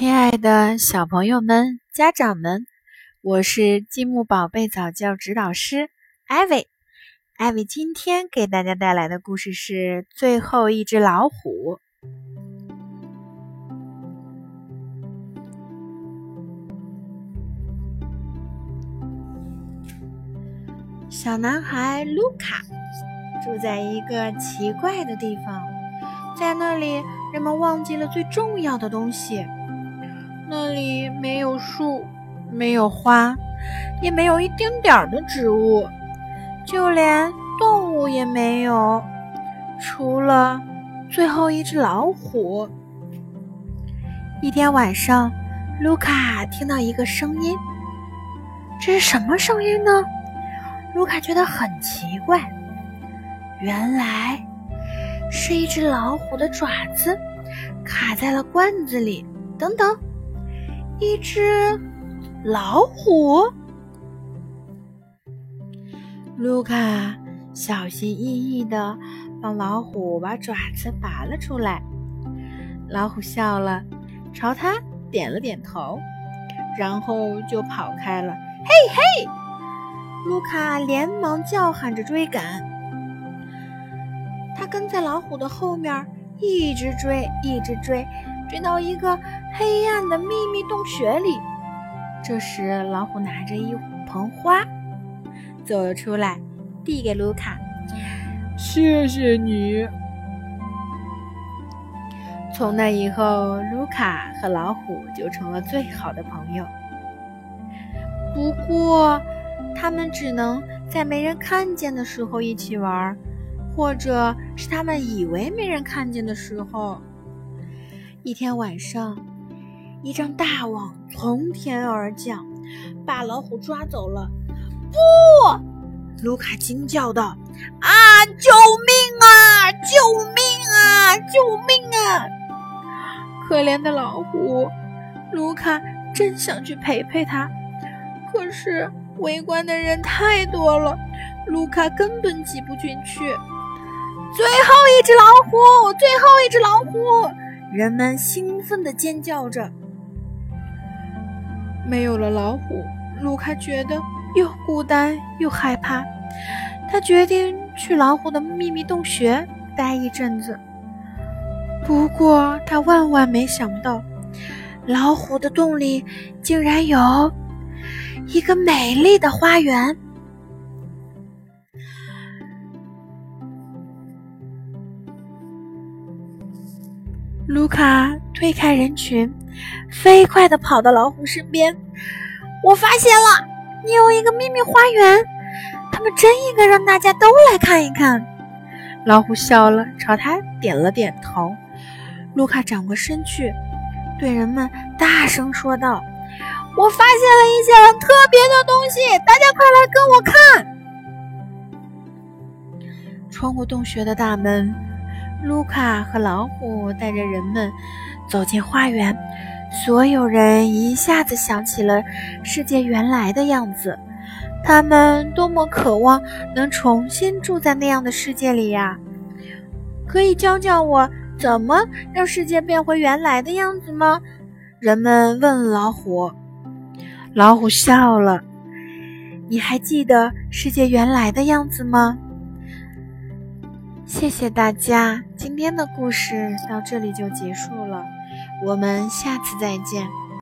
亲爱的小朋友们、家长们，我是积木宝贝早教指导师艾薇。艾薇今天给大家带来的故事是《最后一只老虎》。小男孩卢卡住在一个奇怪的地方，在那里，人们忘记了最重要的东西。那里没有树，没有花，也没有一丁点儿的植物，就连动物也没有，除了最后一只老虎。一天晚上，卢卡听到一个声音，这是什么声音呢？卢卡觉得很奇怪，原来是一只老虎的爪子卡在了罐子里。等等。一只老虎，卢卡小心翼翼的帮老虎把爪子拔了出来。老虎笑了，朝他点了点头，然后就跑开了。嘿嘿！卢卡连忙叫喊着追赶，他跟在老虎的后面，一直追，一直追。追到一个黑暗的秘密洞穴里，这时老虎拿着一盆花走了出来，递给卢卡：“谢谢你。”从那以后，卢卡和老虎就成了最好的朋友。不过，他们只能在没人看见的时候一起玩，或者是他们以为没人看见的时候。一天晚上，一张大网从天而降，把老虎抓走了。不！卢卡惊叫道：“啊！救命啊！救命啊！救命啊！”可怜的老虎，卢卡真想去陪陪他，可是围观的人太多了，卢卡根本挤不进去。最后一只老虎，最后一只老虎！人们兴奋地尖叫着。没有了老虎，卢卡觉得又孤单又害怕。他决定去老虎的秘密洞穴待一阵子。不过，他万万没想到，老虎的洞里竟然有一个美丽的花园。卢卡推开人群，飞快地跑到老虎身边。我发现了，你有一个秘密花园，他们真应该让大家都来看一看。老虎笑了，朝他点了点头。卢卡转过身去，对人们大声说道：“我发现了一些很特别的东西，大家快来跟我看！”穿过洞穴的大门。卢卡和老虎带着人们走进花园，所有人一下子想起了世界原来的样子。他们多么渴望能重新住在那样的世界里呀！可以教教我怎么让世界变回原来的样子吗？人们问老虎。老虎笑了：“你还记得世界原来的样子吗？”谢谢大家，今天的故事到这里就结束了，我们下次再见。